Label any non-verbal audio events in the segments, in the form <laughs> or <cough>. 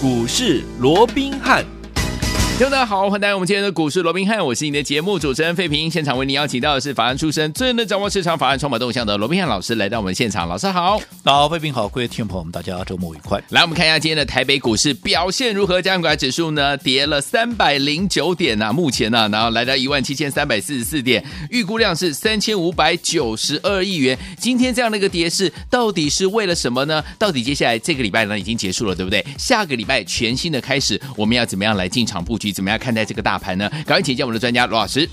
股市罗宾汉。听众大家好，欢迎来到我们今天的股市罗宾汉，我是你的节目主持人费平。现场为您邀请到的是法案出身、最能掌握市场法案筹码动向的罗宾汉老师来到我们现场。老师好，大家好，费平好，各位听众朋友们，大家周末愉快。来，我们看一下今天的台北股市表现如何？加权指数呢跌了三百零九点啊，目前呢、然后来到一万七千三百四十四点，预估量是三千五百九十二亿元。今天这样的一个跌势，到底是为了什么呢？到底接下来这个礼拜呢已经结束了，对不对？下个礼拜全新的开始，我们要怎么样来进场布局？怎么样看待这个？大盘呢？赶快请教我们的专家罗老师。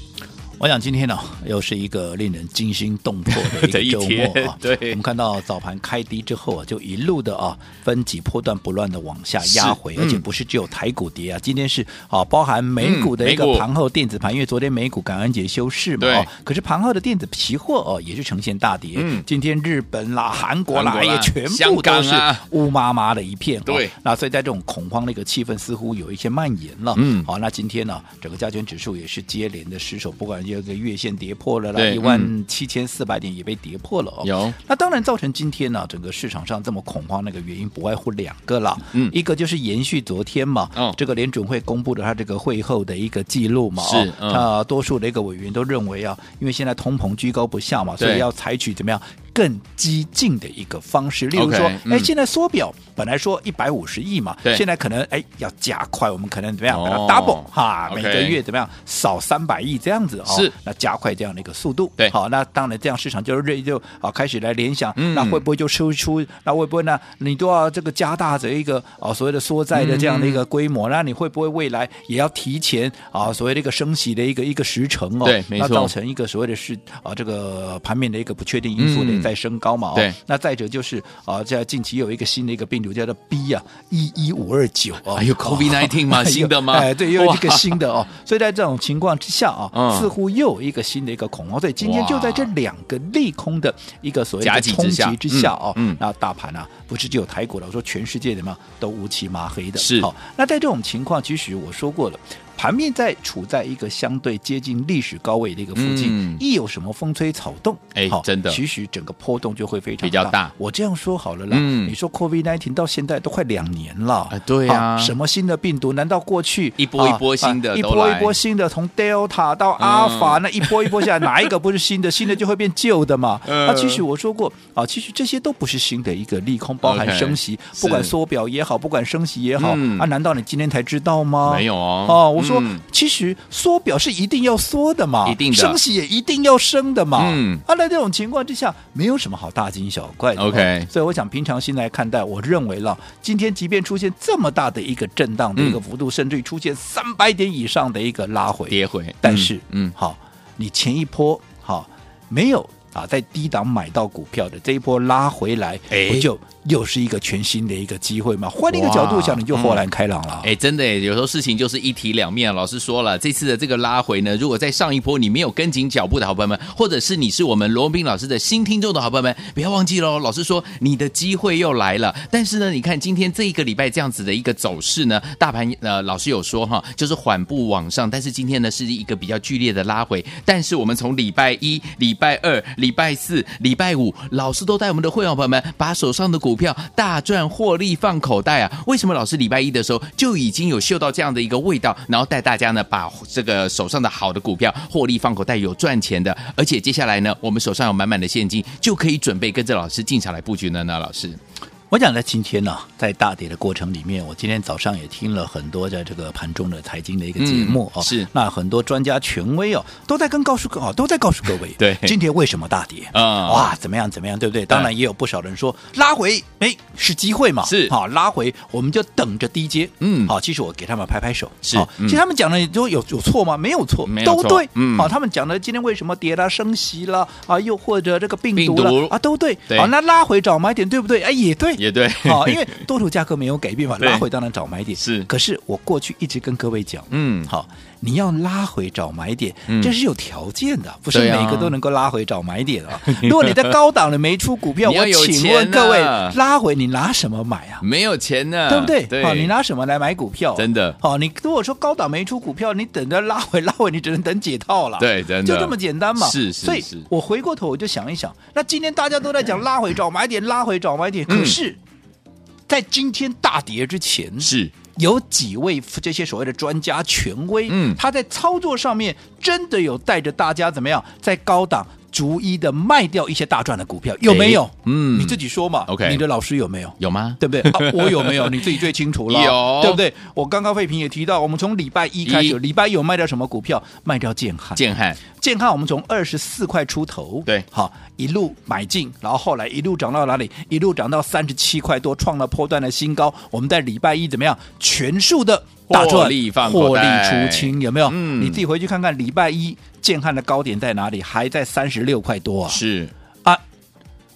我想今天呢，又是一个令人惊心动魄的一个 <laughs> 周末啊！对，我们看到早盘开低之后啊，就一路的啊，分几波段不乱的往下压回，而且不是只有台股跌啊，今天是啊，包含美股的一个盘后电子盘，因为昨天美股感恩节休市嘛，啊，可是盘后的电子期货哦，也是呈现大跌。嗯，今天日本啦、韩国啦也全部都是乌麻麻的一片。对，那所以在这种恐慌的一个气氛似乎有一些蔓延了。嗯，好，那今天呢，整个加权指数也是接连的失守，不管。这个月线跌破了啦，一万七千四百点也被跌破了哦。有，那当然造成今天呢、啊，整个市场上这么恐慌，那个原因不外乎两个啦。嗯，一个就是延续昨天嘛，哦，这个联准会公布的他这个会后的一个记录嘛，是，嗯、啊，多数的一个委员都认为啊，因为现在通膨居高不下嘛，所以要采取怎么样？更激进的一个方式，例如说，哎、现在缩表本来说一百五十亿嘛，对，现在可能哎要加快，我们可能怎么样，把它 double 哈，每个月怎么样少三百亿这样子哦，是，那加快这样的一个速度，对，好，那当然这样市场就锐就啊开始来联想，嗯、那会不会就输出？那会不会呢？你都要这个加大这一个啊所谓的缩债的这样的一个规模，嗯、那你会不会未来也要提前啊所谓的一个升息的一个一个时程哦？对，没错，那造成一个所谓的是啊这个盘面的一个不确定因素的。嗯在升高嘛？对。那再者就是啊，在近期有一个新的一个病毒叫做 B 啊，一一五二九啊，还有 COVID nineteen 嘛？<laughs> 新的吗？哎，对，又一个新的哦。所以在这种情况之下啊，嗯、似乎又有一个新的一个恐慌。所以今天就在这两个利空的一个所谓的冲击之下哦，嗯，那大盘啊，不是只有台股了，我说全世界的嘛，都乌漆麻黑的。是。好，那在这种情况，其实我说过了。盘面在处在一个相对接近历史高位的一个附近，嗯、一有什么风吹草动，哎，真的，其实整个波动就会非常大比较大。我这样说好了啦，嗯、你说 COVID-19 到现在都快两年了，哎、对呀、啊，什么新的病毒？难道过去一波一波新的，啊、一波一波新的，从 Delta 到阿尔法，那一波一波下来，哪一个不是新的？新的就会变旧的嘛？那、<laughs> 嗯、其实我说过啊，其实这些都不是新的一个利空，包含升息，okay, 不管缩表也好，不管升息也好，嗯、啊，难道你今天才知道吗？没有哦，啊，我。说，其实缩表是一定要缩的嘛，一定的，升息也一定要升的嘛。嗯，啊，在这种情况之下，没有什么好大惊小怪的。OK，所以我想平常心来看待，我认为了，今天即便出现这么大的一个震荡的一个幅度，嗯、甚至于出现三百点以上的一个拉回跌回，但是，嗯，好，你前一波好没有啊，在低档买到股票的这一波拉回来，哎，不就。又是一个全新的一个机会吗？换一个角度想，你就豁然开朗了。哎、嗯，真的哎，有时候事情就是一体两面。老师说了，这次的这个拉回呢，如果在上一波你没有跟紧脚步的好朋友们，或者是你是我们罗文斌老师的新听众的好朋友们，不要忘记喽。老师说你的机会又来了。但是呢，你看今天这一个礼拜这样子的一个走势呢，大盘呃，老师有说哈，就是缓步往上。但是今天呢，是一个比较剧烈的拉回。但是我们从礼拜一、礼拜二、礼礼拜四、礼拜五，老师都带我们的会员朋友们把手上的股票大赚获利放口袋啊！为什么老师礼拜一的时候就已经有嗅到这样的一个味道，然后带大家呢把这个手上的好的股票获利放口袋，有赚钱的，而且接下来呢，我们手上有满满的现金，就可以准备跟着老师进场来布局呢？呢，老师。我讲在今天呢，在大跌的过程里面，我今天早上也听了很多在这个盘中的财经的一个节目啊、嗯，是。那很多专家权威哦，都在跟告诉各啊，都在告诉各位，对，今天为什么大跌？啊？哇，怎么样怎么样，对不对？当然也有不少人说拉回，哎，是机会嘛，是。好拉回，我们就等着低接，嗯，好，其实我给他们拍拍手，是，其实他们讲的都有有错吗？没有错，没有错，都对，嗯，好，他们讲的今天为什么跌了、升息了啊，又或者这个病毒了毒。啊，都对，好，那拉回找买点对不对？哎，也对。也对，<laughs> 好，因为多头价格没有改变嘛，拉回当然找买点。是。可是我过去一直跟各位讲，嗯，好，你要拉回找买点，嗯、这是有条件的，不是每个都能够拉回找买点啊。<laughs> 如果你在高档的没出股票，我请问各位，拉回你拿什么买啊？没有钱呢，对不对？对，好，你拿什么来买股票？真的，好，你如果说高档没出股票，你等着拉回拉回，你只能等解套了。对，真的，就这么简单嘛。是是是。所以我回过头我就想一想，那今天大家都在讲拉回找买点，拉回找买点，可是。在今天大跌之前，是有几位这些所谓的专家权威，嗯他在操作上面真的有带着大家怎么样，在高档。逐一的卖掉一些大赚的股票，有没有？嗯，你自己说嘛。OK，你的老师有没有？有吗？对不对？<laughs> 啊、我有没有？你自己最清楚了。有，对不对？我刚刚费平也提到，我们从礼拜一开始，礼拜一有卖掉什么股票？卖掉建汉。建汉，建汉，我们从二十四块出头，对，好一路买进，然后后来一路涨到哪里？一路涨到三十七块多，创了破断的新高。我们在礼拜一怎么样？全数的。大赚获利获利出清，有没有？嗯，你自己回去看看，礼拜一建汉的高点在哪里？还在三十六块多啊！是啊，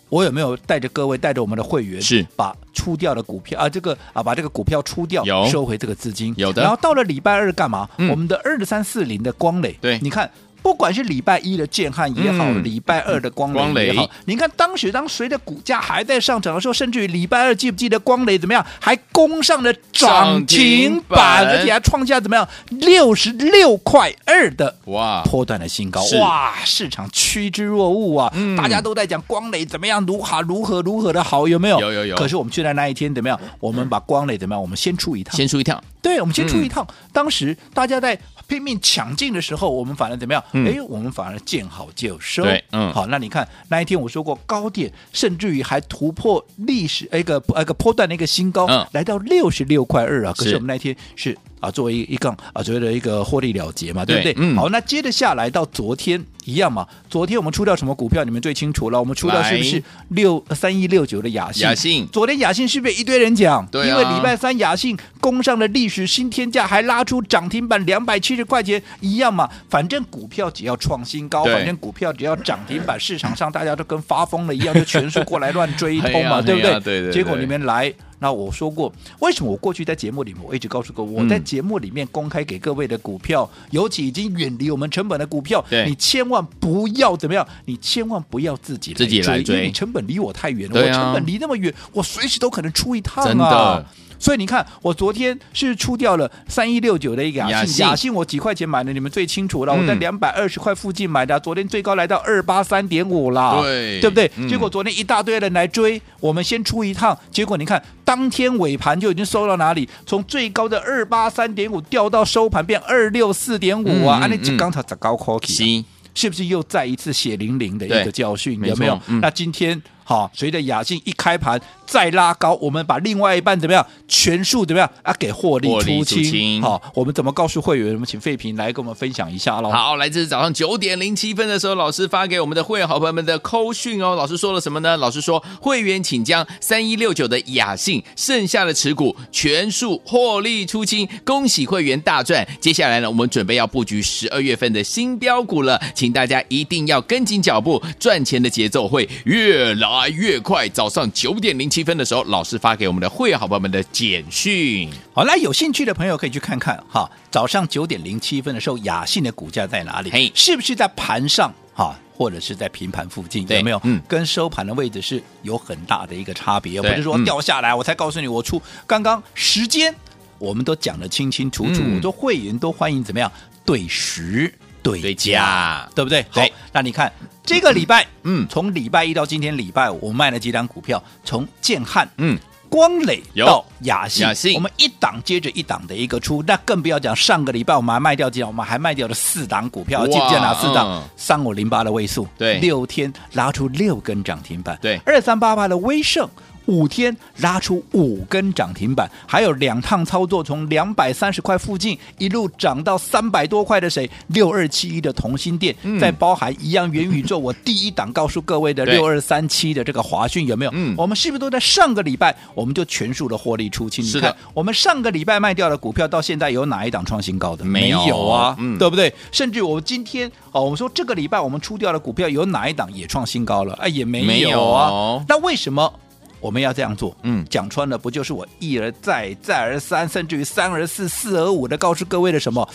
我有没有带着各位，带着我们的会员，是把出掉的股票啊，这个啊，把这个股票出掉，有收回这个资金，有的。然后到了礼拜二干嘛？嗯、我们的二三四零的光磊，对，你看。不管是礼拜一的建汉也好，嗯、礼拜二的光磊也好，雷你看当时当随着股价还在上涨的时候，甚至于礼拜二记不记得光磊怎么样，还攻上了涨停板，而且还创下怎么样六十六块二的哇波段的新高，哇，市场趋之若鹜啊、嗯！大家都在讲光磊怎么样，如何如何如何的好，有没有？有有有。可是我们却在那一天怎么样？我们把光磊怎么样？我们先出一趟，先出一趟。对，我们先出一趟。嗯、当时大家在拼命抢进的时候，我们反而怎么样？哎、嗯，我们反而见好就收。对，嗯，好，那你看那一天我说过高点，甚至于还突破历史一个一个波段的一个新高，嗯、来到六十六块二啊。可是我们那一天是。啊，作为一杠啊，所谓的一个获利了结嘛，对不对？嗯。好，那接着下来到昨天一样嘛。昨天我们出掉什么股票？你们最清楚了。我们出掉是不是六三一六九的雅信？雅信。昨天雅信是不是一堆人讲？对、啊、因为礼拜三雅信攻上了历史新天价，还拉出涨停板两百七十块钱，一样嘛。反正股票只要创新高，反正股票只要涨停板，市场上大家都跟发疯了一样，就全数过来乱追 <laughs> 一通嘛，啊、对不对？对，对，对对。结果你们来。那我说过，为什么我过去在节目里面，我一直告诉过，我在节目里面公开给各位的股票，嗯、尤其已经远离我们成本的股票，你千万不要怎么样，你千万不要自己来追，自己来追，因为你成本离我太远了，啊、我成本离那么远，我随时都可能出一趟啊。真的。所以你看，我昨天是出掉了三一六九的一个雅信，雅信我几块钱买的，你们最清楚了。嗯、我在两百二十块附近买的，昨天最高来到二八三点五了，对，对不对、嗯？结果昨天一大堆人来追，我们先出一趟，结果你看当天尾盘就已经收到哪里？从最高的二八三点五掉到收盘变二六四点五啊！安利金刚才在高科技，是不是又再一次血淋淋的一个教训？有没有、嗯？那今天。好，随着雅信一开盘再拉高，我们把另外一半怎么样全数怎么样啊给获利出清？好，我们怎么告诉会员？我们请费平来跟我们分享一下喽。好，来自早上九点零七分的时候，老师发给我们的会员好朋友们的扣讯哦。老师说了什么呢？老师说会员请将三一六九的雅信剩下的持股全数获利出清，恭喜会员大赚。接下来呢，我们准备要布局十二月份的新标股了，请大家一定要跟紧脚步，赚钱的节奏会越来越快，早上九点零七分的时候，老师发给我们的会员好朋友们的简讯。好，来有兴趣的朋友可以去看看哈。早上九点零七分的时候，雅信的股价在哪里？嘿，是不是在盘上哈，或者是在平盘附近？有没有？嗯，跟收盘的位置是有很大的一个差别，不是说掉下来、嗯、我才告诉你我出。刚刚时间我们都讲的清清楚楚，嗯、我说会员都欢迎怎么样？对时。对价，对，对不对？好，那你看这个礼拜，嗯，从礼拜一到今天礼拜五，我卖了几档股票，从建汉，嗯，光磊到雅信，雅信，我们一档接着一档的一个出，那更不要讲上个礼拜我们还卖掉几档，我们还卖掉了四档股票，记不记得哪四档？三五零八的位数，对，六天拉出六根涨停板，对，二三八八的威盛。五天拉出五根涨停板，还有两趟操作，从两百三十块附近一路涨到三百多块的谁？六二七一的同心店，再、嗯、包含一样元宇宙。我第一档告诉各位的六二三七的这个华讯有没有？嗯，我们是不是都在上个礼拜我们就全数的获利出清？你看，我们上个礼拜卖掉的股票到现在有哪一档创新高的？没有，没有啊、嗯，对不对？甚至我们今天哦，我们说这个礼拜我们出掉的股票有哪一档也创新高了？哎，也没有啊。那为什么？我们要这样做，嗯，讲穿了不就是我一而再、再而三，甚至于三而四、四而五的告诉各位的什么？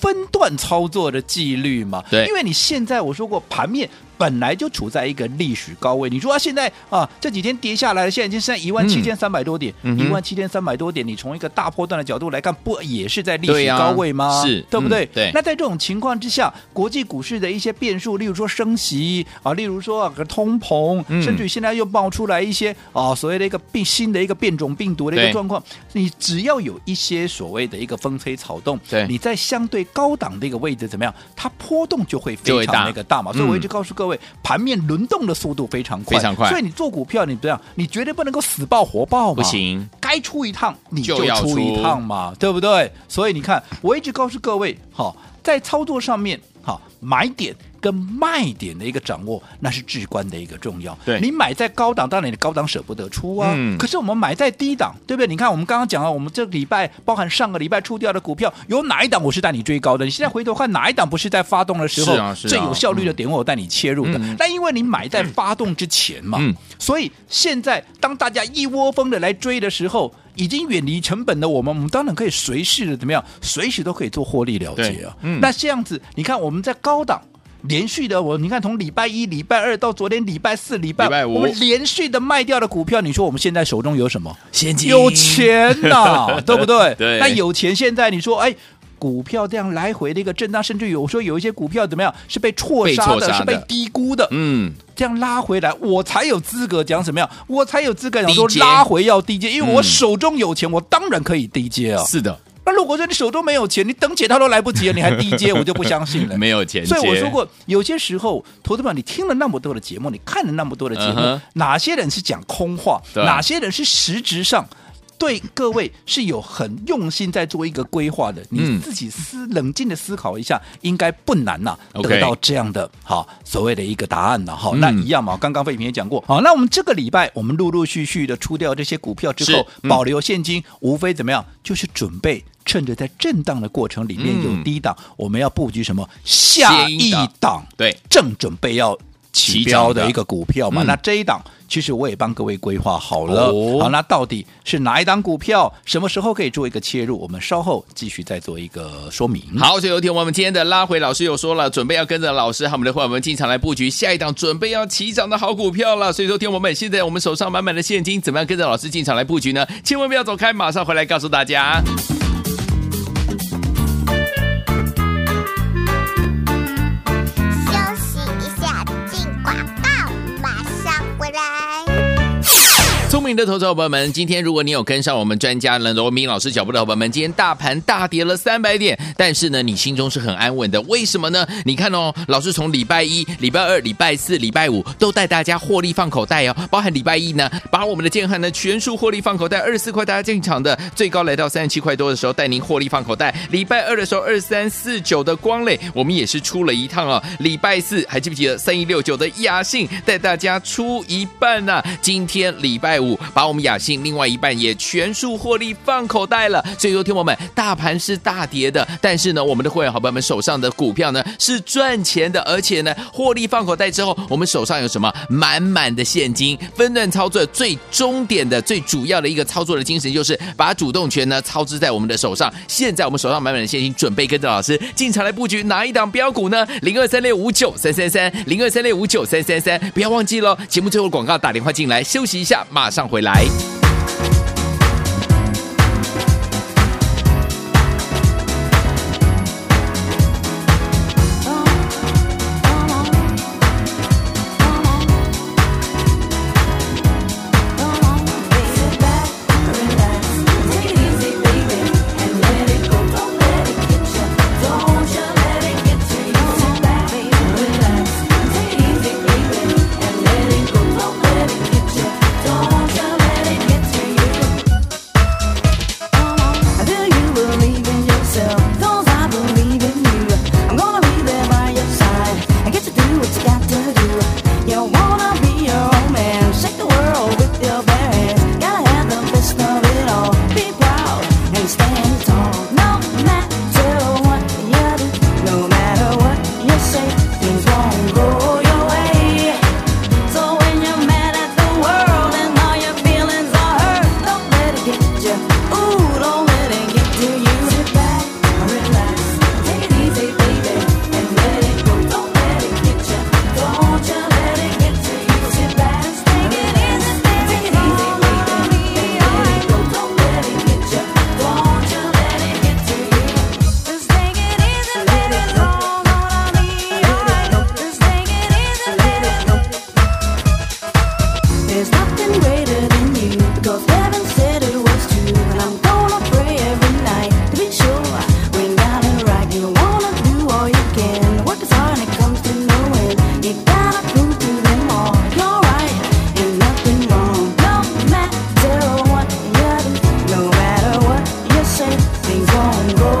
分段操作的纪律吗？对，因为你现在我说过盘面本来就处在一个历史高位。你说啊，现在啊这几天跌下来了，现在已经是在一万七千三百多点，一万七千三百多点，你从一个大波段的角度来看，不也是在历史高位吗？啊、是，对不对？嗯、对。那在这种情况之下，国际股市的一些变数，例如说升息啊，例如说个通膨，嗯、甚至于现在又爆出来一些啊所谓的一个病新的一个变种病毒的一个状况，你只要有一些所谓的一个风吹草动，对，你在相对高档的一个位置怎么样？它波动就会非常那个大嘛。所以我一直告诉各位，嗯、盘面轮动的速度非常快，非常快。所以你做股票，你这样，你绝对不能够死抱活抱嘛，不行。该出一趟你就出一趟嘛，对不对？所以你看，我一直告诉各位，好，在操作上面，好买点。跟卖点的一个掌握，那是至关的一个重要。对，你买在高档，当然你的高档舍不得出啊。嗯。可是我们买在低档，对不对？你看我们刚刚讲了，我们这个礼拜包含上个礼拜出掉的股票，有哪一档我是带你追高的？你现在回头看哪一档不是在发动的时候最有效率的点位，我带你切入的？那、嗯、因为你买在发动之前嘛，嗯、所以现在当大家一窝蜂的来追的时候，已经远离成本的我们，我们当然可以随时的怎么样，随时都可以做获利了结啊。嗯。那这样子，你看我们在高档。连续的我，你看从礼拜一、礼拜二到昨天礼拜四、礼拜五，我们连续的卖掉的股票，你说我们现在手中有什么？现金，有钱呐、啊，<laughs> 对不对？对。那有钱，现在你说，哎，股票这样来回的一个震荡，甚至有说有一些股票怎么样是被错杀的，是被低估的，嗯，这样拉回来，我才有资格讲什么样？我才有资格讲说拉回要低接，因为我手中有钱，我当然可以低接啊。是的。那如果说你手中没有钱，你等解套都来不及了，你还低阶，<laughs> 我就不相信了。没有钱，所以我说过，有些时候，投资者，你听了那么多的节目，你看了那么多的节目，uh huh. 哪些人是讲空话，哪些人是实质上？对各位是有很用心在做一个规划的，你自己思冷静的思考一下，应该不难呐，得到这样的好所谓的一个答案了哈。那一样嘛，刚刚费平也讲过，好，那我们这个礼拜我们陆陆续续的出掉这些股票之后，保留现金，无非怎么样，就是准备趁着在震荡的过程里面有低档，我们要布局什么？下一档，对，正准备要起标的一个股票嘛，那这一档。其实我也帮各位规划好了，哦、好，那到底是哪一档股票，什么时候可以做一个切入？我们稍后继续再做一个说明。好，所以有听我们今天的拉回老师又说了，准备要跟着老师和我们的伙伴们进场来布局下一档准备要起涨的好股票了。所以说，听我们现在我们手上满满的现金，怎么样跟着老师进场来布局呢？千万不要走开，马上回来告诉大家。明的投资伙伴们，今天如果你有跟上我们专家呢罗明老师脚步的伙伴们，今天大盘大跌了三百点，但是呢，你心中是很安稳的，为什么呢？你看哦，老师从礼拜一、礼拜二、礼拜四、礼拜五都带大家获利放口袋哦，包含礼拜一呢，把我们的建汉呢全数获利放口袋，二十四块大家进场的，最高来到三十七块多的时候带您获利放口袋。礼拜二的时候，二三四九的光磊，我们也是出了一趟哦。礼拜四还记不记得三一六九的雅信带大家出一半呢、今天礼拜五。把我们雅信另外一半也全数获利放口袋了。所以说，听我们，大盘是大跌的，但是呢，我们的会员好朋友们手上的股票呢是赚钱的，而且呢，获利放口袋之后，我们手上有什么？满满的现金，分段操作最终点的最主要的一个操作的精神就是把主动权呢操之在我们的手上。现在我们手上满满的现金，准备跟着老师进场来布局哪一档标股呢？零二三六五九三三三，零二三六五九三三三，不要忘记喽。节目最后广告打电话进来，休息一下，马上。上回来。long.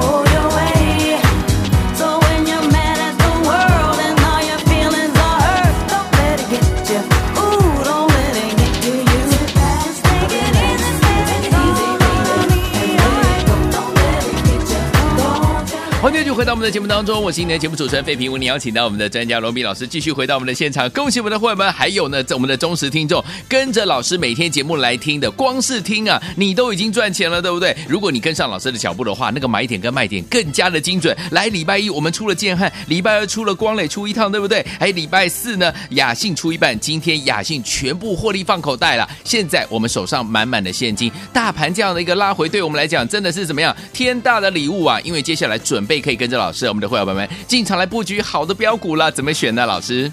到我们的节目当中，我是今天的节目主持人费平，为您邀请到我们的专家罗宾老师继续回到我们的现场，恭喜我们的会员们，还有呢，在我们的忠实听众，跟着老师每天节目来听的，光是听啊，你都已经赚钱了，对不对？如果你跟上老师的脚步的话，那个买点跟卖点更加的精准。来，礼拜一我们出了建汉，礼拜二出了光磊，出一趟，对不对？还有礼拜四呢，雅信出一半，今天雅信全部获利放口袋了。现在我们手上满满的现金，大盘这样的一个拉回，对我们来讲真的是怎么样？天大的礼物啊！因为接下来准备可以跟着老师，我们的会员朋友们进场来布局好的标股了，怎么选呢？老师，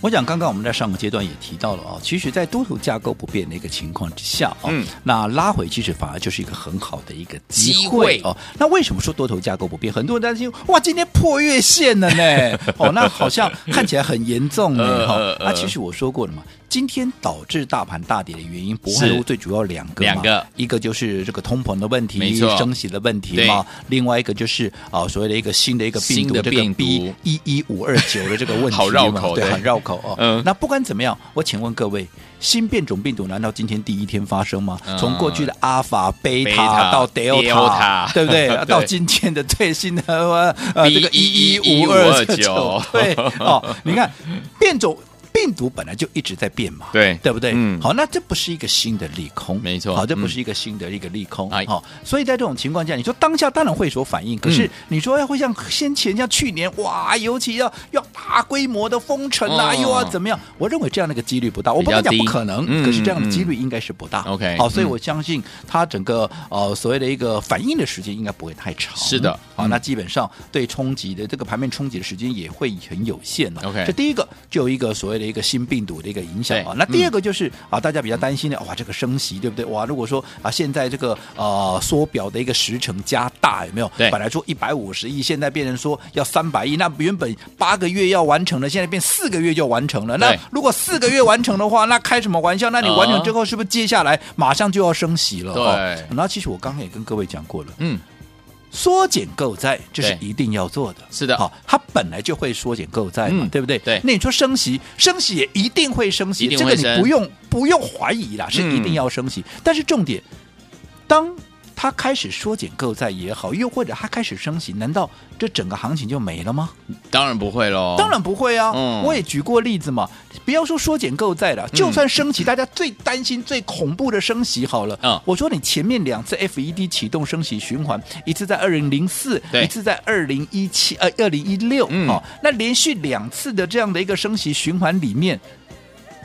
我想刚刚我们在上个阶段也提到了啊，其实，在多头架构不变的一个情况之下啊，嗯，那拉回其实反而就是一个很好的一个机会哦。那为什么说多头架构不变？很多人担心哇，今天破月线了呢，哦，那好像看起来很严重呢，<laughs> 哈、呃。那其实我说过了嘛。今天导致大盘大跌的原因，不外乎最主要两个嘛，两个，一个就是这个通膨的问题，没错，升息的问题嘛，另外一个就是啊、呃、所谓的一个新的一个病毒，这个 B 一一五二九的这个问题，<laughs> 好绕口，对，很绕口哦。<laughs> 嗯，那不管怎么样，我请问各位，新变种病毒难道今天第一天发生吗？嗯、从过去的阿法、贝塔到德尔塔，对不？<laughs> 对？到今天的最新的呃这个一一五二九，对哦，你看变种。病毒本来就一直在变嘛，对对不对？嗯，好，那这不是一个新的利空，没错，好，这不是一个新的一个利空，哎，好，所以在这种情况下，你说当下当然会有所反应，可是你说要会像先前像去年哇，尤其要要大规模的封城啊，又要怎么样？我认为这样的一个几率不大，我不敢讲不可能，可是这样的几率应该是不大。OK，好，所以我相信它整个呃所谓的一个反应的时间应该不会太长。是的，好，那基本上对冲击的这个盘面冲击的时间也会很有限了。OK，这第一个就有一个所谓的一个新病毒的。一个影响啊，那第二个就是、嗯、啊，大家比较担心的哇，这个升息对不对？哇，如果说啊，现在这个呃缩表的一个时程加大，有没有？对，本来说一百五十亿，现在变成说要三百亿，那原本八个月要完成的，现在变四个月就完成了。那如果四个月完成的话，<laughs> 那开什么玩笑？那你完成之后，是不是接下来马上就要升息了？对。哦、那其实我刚刚也跟各位讲过了，嗯。缩减购债，这是一定要做的。是的，好，它本来就会缩减购债嘛，嗯、对不对？对。那你说升息，升息也一定会升息，升这个你不用不用怀疑啦，是一定要升息。嗯、但是重点，当。它开始缩减购债也好，又或者它开始升息，难道这整个行情就没了吗？当然不会喽，当然不会啊。嗯，我也举过例子嘛，不要说缩减购债了，就算升息，嗯、大家最担心、最恐怖的升息好了。嗯，我说你前面两次 FED 启动升息循环，一次在二零零四，一次在二零一七，呃，二零一六，嗯，哦，那连续两次的这样的一个升息循环里面。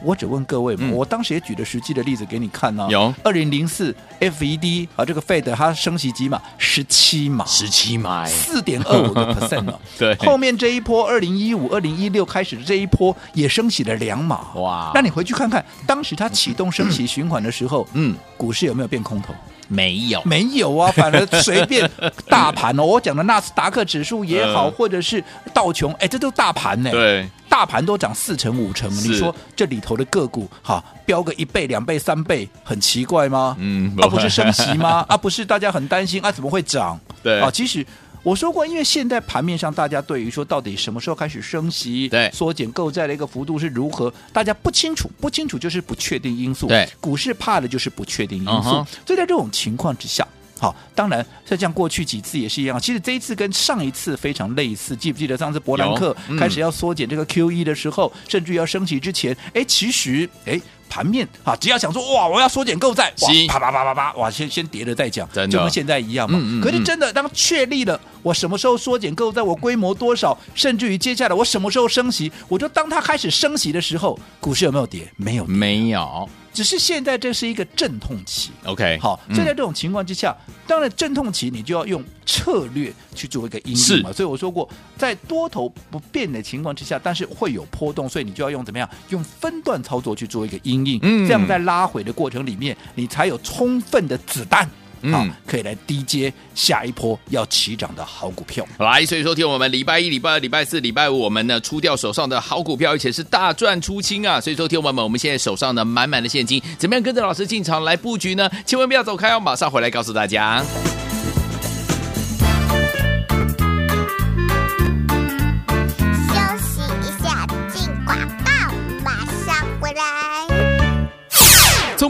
我只问各位嘛，嗯、我当时也举了实际的例子给你看呢、啊。有二零零四 FED 啊，这个 Fed 它升息几码？十七码，十七码，四点二五个 percent 了。<laughs> 对，后面这一波二零一五、二零一六开始的这一波也升起了两码。哇！那你回去看看，当时它启动升息循环的时候，嗯，股市有没有变空头？没有，没有啊，<laughs> 反而随便大盘哦，<laughs> 我讲的纳斯达克指数也好，或者是道琼，哎，这都大盘呢。对。大盘都涨四成五成，你说这里头的个股哈飙个一倍两倍三倍，很奇怪吗？嗯，而、啊、不是升息吗？<laughs> 啊，不是大家很担心啊，怎么会涨？对啊，其实我说过，因为现在盘面上大家对于说到底什么时候开始升息，对，缩减购债的一个幅度是如何，大家不清楚，不清楚就是不确定因素。对，股市怕的就是不确定因素，嗯、所以在这种情况之下。好，当然，像这样过去几次也是一样。其实这一次跟上一次非常类似，记不记得上次伯南克开始要缩减这个 QE 的时候，嗯、甚至要升息之前，哎，其实哎盘面啊，只要想说哇，我要缩减购债，哇，啪啪啪啪啪，哇，先先跌了再讲，就跟现在一样嘛。嗯嗯嗯，可是真的，当确立了我什么时候缩减购债，我规模多少，甚至于接下来我什么时候升息，我就当它开始升息的时候，股市有没有跌？没有，没有。只是现在这是一个阵痛期，OK，好，所以在这种情况之下，嗯、当然阵痛期你就要用策略去做一个阴影嘛。所以我说过，在多头不变的情况之下，但是会有波动，所以你就要用怎么样？用分段操作去做一个因应，嗯，这样在拉回的过程里面，你才有充分的子弹。好，可以来低接下一波要起涨的好股票。来，所以说听我们礼拜一、礼拜二、礼拜四、礼拜五，我们呢出掉手上的好股票，而且是大赚出清啊！所以说听我们，我们现在手上呢满满的现金，怎么样跟着老师进场来布局呢？千万不要走开哦，马上回来告诉大家。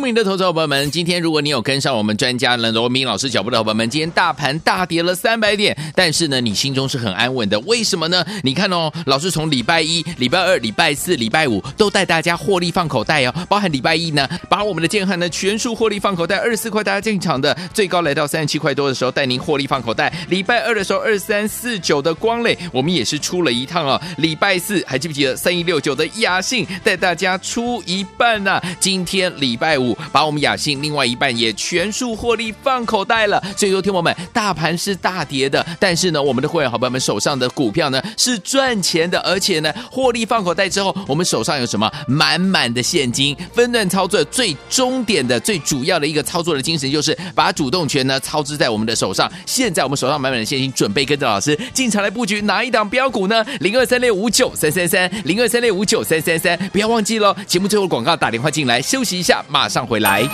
聪明的投资伙伴们，今天如果你有跟上我们专家呢罗明老师脚步的伙伴们，今天大盘大跌了三百点，但是呢，你心中是很安稳的，为什么呢？你看哦，老师从礼拜一、礼拜二、礼拜四、礼拜五都带大家获利放口袋哦，包含礼拜一呢，把我们的建汉呢全数获利放口袋，二十四块大家进场的，最高来到三十七块多的时候带您获利放口袋。礼拜二的时候，二三四九的光磊，我们也是出了一趟哦。礼拜四还记不记得三一六九的亚信带大家出一半呢、今天礼拜五。把我们雅信另外一半也全数获利放口袋了，所以说，听友们，大盘是大跌的，但是呢，我们的会员好朋友们手上的股票呢是赚钱的，而且呢，获利放口袋之后，我们手上有什么满满的现金，分段操作最终点的最主要的一个操作的精神就是把主动权呢操之在我们的手上。现在我们手上满满的现金，准备跟着老师进场来布局哪一档标股呢？零二三六五九三三三，零二三六五九三三三，不要忘记喽。节目最后广告打电话进来，休息一下，马上回来。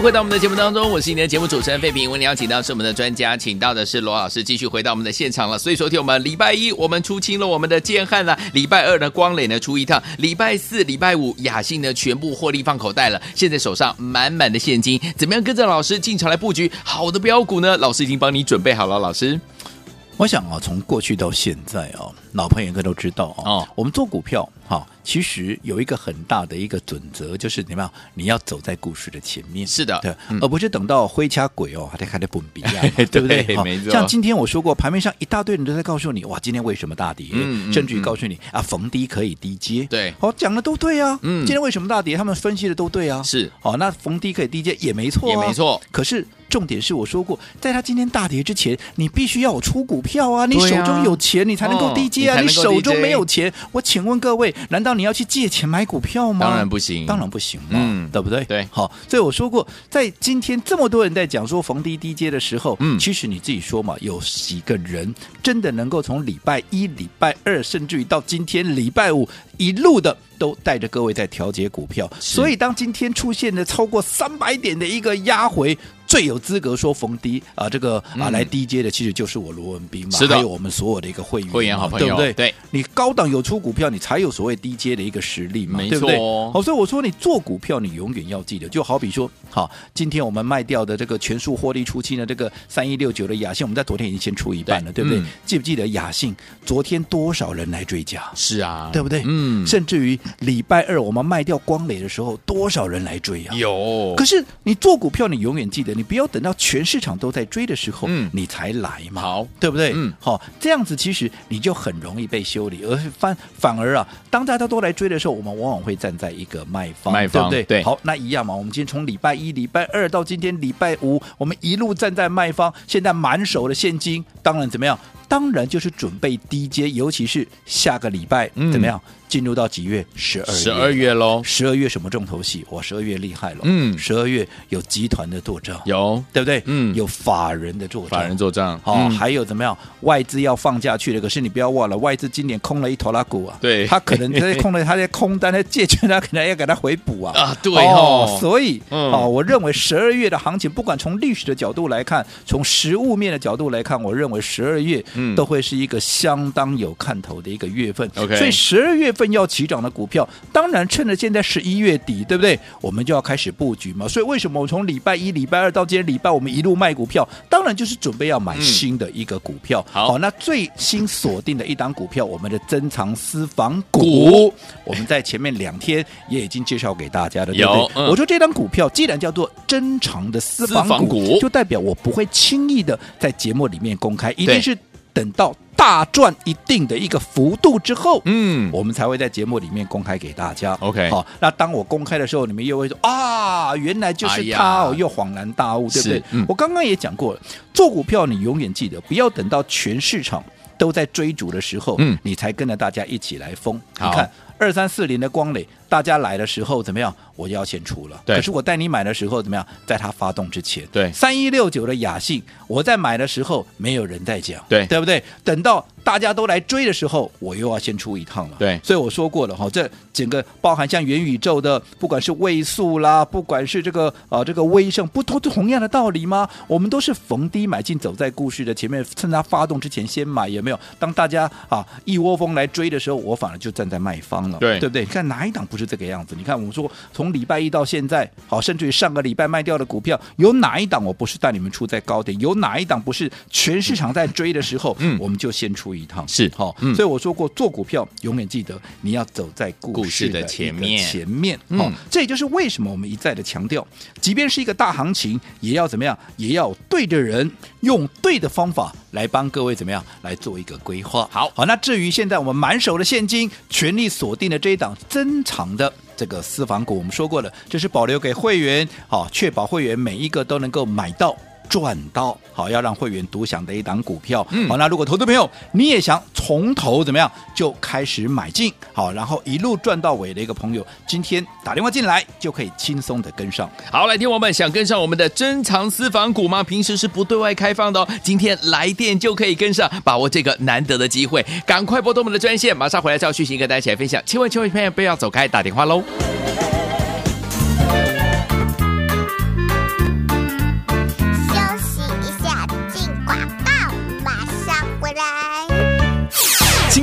回到我们的节目当中，我是你的节目主持人费平。为你邀请到是我们的专家，请到的是罗老师，继续回到我们的现场了。所以说，听我们礼拜一我们出清了我们的建汉了，礼拜二呢光磊呢出一趟，礼拜四、礼拜五雅信呢全部获利放口袋了。现在手上满满的现金，怎么样跟着老师进场来布局好的标股呢？老师已经帮你准备好了，老师。我想啊，从过去到现在啊，老朋友应该都知道哦，我们做股票。好，其实有一个很大的一个准则，就是怎么样？你要走在故事的前面。是的，对，嗯、而不是等到灰掐鬼哦，还得还得蹦比亚，<laughs> 对不对？没错。像今天我说过，盘面上一大堆人都在告诉你，哇，今天为什么大跌？嗯、甚至于告诉你、嗯、啊，逢低可以低接。对，哦，讲的都对啊。嗯，今天为什么大跌？他们分析的都对啊。是，哦，那逢低可以低接也没错、啊，也没错。可是重点是我说过，在他今天大跌之前，你必须要有出股票啊，你手中有钱，你才能够低接啊。哦、你，你手中没有钱，我请问各位，难道你要去借？钱买股票吗？当然不行，当然不行嘛，嗯，对不对？对，好，所以我说过，在今天这么多人在讲说逢低低接的时候，嗯，其实你自己说嘛，有几个人真的能够从礼拜一、礼拜二，甚至于到今天礼拜五，一路的都带着各位在调节股票。所以当今天出现了超过三百点的一个压回。最有资格说逢低啊，这个啊来低接的，其实就是我罗文斌嘛，是的，还有我们所有的一个会员，会员好朋友，对不对？对，你高档有出股票，你才有所谓低接的一个实力嘛，没错，对不对？好，所以我说你做股票，你永远要记得，就好比说，好，今天我们卖掉的这个全数获利出清的这个三一六九的雅信，我们在昨天已经先出一半了，对，对不对？嗯、记不记得雅信昨天多少人来追加？是啊，对不对？嗯，甚至于礼拜二我们卖掉光磊的时候，多少人来追啊？有。可是你做股票，你永远记得，你不要等到全全市场都在追的时候，嗯，你才来嘛，好，对不对？嗯，好，这样子其实你就很容易被修理，而反反而啊，当大家都来追的时候，我们往往会站在一个卖方，卖方，对不对？对，好，那一样嘛。我们今天从礼拜一、礼拜二到今天礼拜五，我们一路站在卖方，现在满手的现金，当然怎么样？当然就是准备低阶，尤其是下个礼拜、嗯、怎么样？进入到几月？十二月，十二月喽。十二月什么重头戏？哇，十二月厉害了。嗯，十二月有集团的做账，有对不对？嗯，有法人的做账，法人做账。好、哦，还有怎么样？外资要放假去了，可是你不要忘了，外资今年空了一拖拉股啊。对，他可能在空了，他在空单在借券，他可能要给他回补啊。<laughs> 啊，对哦。哦所以，嗯、哦，我认为十二月的行情，不管从历史的角度来看，从实物面的角度来看，我认为十二月嗯，都会是一个相当有看头的一个月份。OK，所以十二月份要起涨的股票，当然趁着现在十一月底，对不对？我们就要开始布局嘛。所以为什么我从礼拜一、礼拜二到今天礼拜，我们一路卖股票，当然就是准备要买新的一个股票。嗯、好，好，那最新锁定的一档股票，我们的珍藏私房股，我们在前面两天也已经介绍给大家了，对不对？嗯、我说这档股票既然叫做珍藏的私房股，房股就代表我不会轻易的在节目里面公开，一定是等到大赚一定的一个幅度之后，嗯，我们才会在节目里面公开给大家。OK，好，那当我公开的时候，你们又会说啊，原来就是他哦，又恍然大悟，对不对？嗯、我刚刚也讲过了，做股票你永远记得，不要等到全市场都在追逐的时候，嗯，你才跟着大家一起来疯。你看二三四零的光磊，大家来的时候怎么样？我就要先出了。对，可是我带你买的时候怎么样？在它发动之前。对，三一六九的雅信，我在买的时候没有人在讲。对，对不对？等到大家都来追的时候，我又要先出一趟了。对，所以我说过了哈，这整个包含像元宇宙的，不管是位数啦，不管是这个啊、呃、这个威盛，不都同样的道理吗？我们都是逢低买进，走在故事的前面，趁它发动之前先买，有没有？当大家啊一窝蜂来追的时候，我反而就站在卖方了。对，对不对？你看哪一档不是这个样子？你看我们说从。礼拜一到现在，好，甚至于上个礼拜卖掉的股票，有哪一档我不是带你们出在高点？有哪一档不是全市场在追的时候，嗯，我们就先出一趟，是好，嗯，所以我说过，做股票永远记得你要走在故事的前面，前面，好，这也就是为什么我们一再的强调，即便是一个大行情，也要怎么样，也要对的人，用对的方法来帮各位怎么样来做一个规划。好好，那至于现在我们满手的现金，全力锁定的这一档珍的。这个私房股，我们说过了，这是保留给会员，好，确保会员每一个都能够买到。赚到好，要让会员独享的一档股票。嗯，好，那如果投资朋友你也想从头怎么样就开始买进，好，然后一路赚到尾的一个朋友，今天打电话进来就可以轻松的跟上。好，来听我们想跟上我们的珍藏私房股吗？平时是不对外开放的哦，今天来电就可以跟上，把握这个难得的机会，赶快拨通我们的专线，马上回来照续行跟大家一起来分享。千万千万千万不要走开，打电话喽。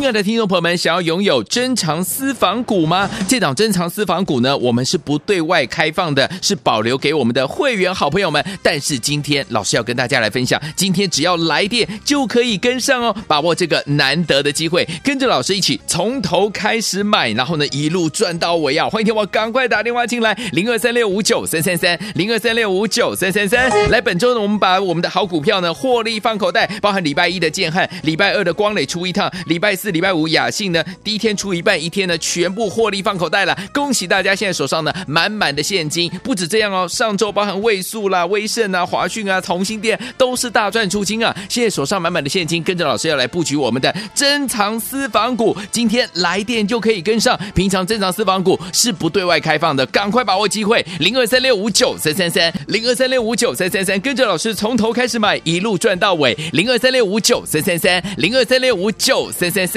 亲爱的听众朋友们，想要拥有珍藏私房股吗？这档珍藏私房股呢，我们是不对外开放的，是保留给我们的会员好朋友们。但是今天老师要跟大家来分享，今天只要来电就可以跟上哦，把握这个难得的机会，跟着老师一起从头开始买，然后呢一路赚到尾啊！欢迎听我赶快打电话进来，零二三六五九三三三，零二三六五九三三三。来，本周呢，我们把我们的好股票呢获利放口袋，包含礼拜一的建汉，礼拜二的光磊出一趟，礼拜四。礼拜五雅信呢，第一天出一半，一天呢全部获利放口袋了，恭喜大家！现在手上呢满满的现金，不止这样哦，上周包含位数啦、威盛啊、华讯啊、同欣电都是大赚出金啊！现在手上满满的现金，跟着老师要来布局我们的珍藏私房股，今天来电就可以跟上。平常珍藏私房股是不对外开放的，赶快把握机会，零二三六五九三三三，零二三六五九三三三，跟着老师从头开始买，一路赚到尾，零二三六五九三三三，零二三六五九三三三。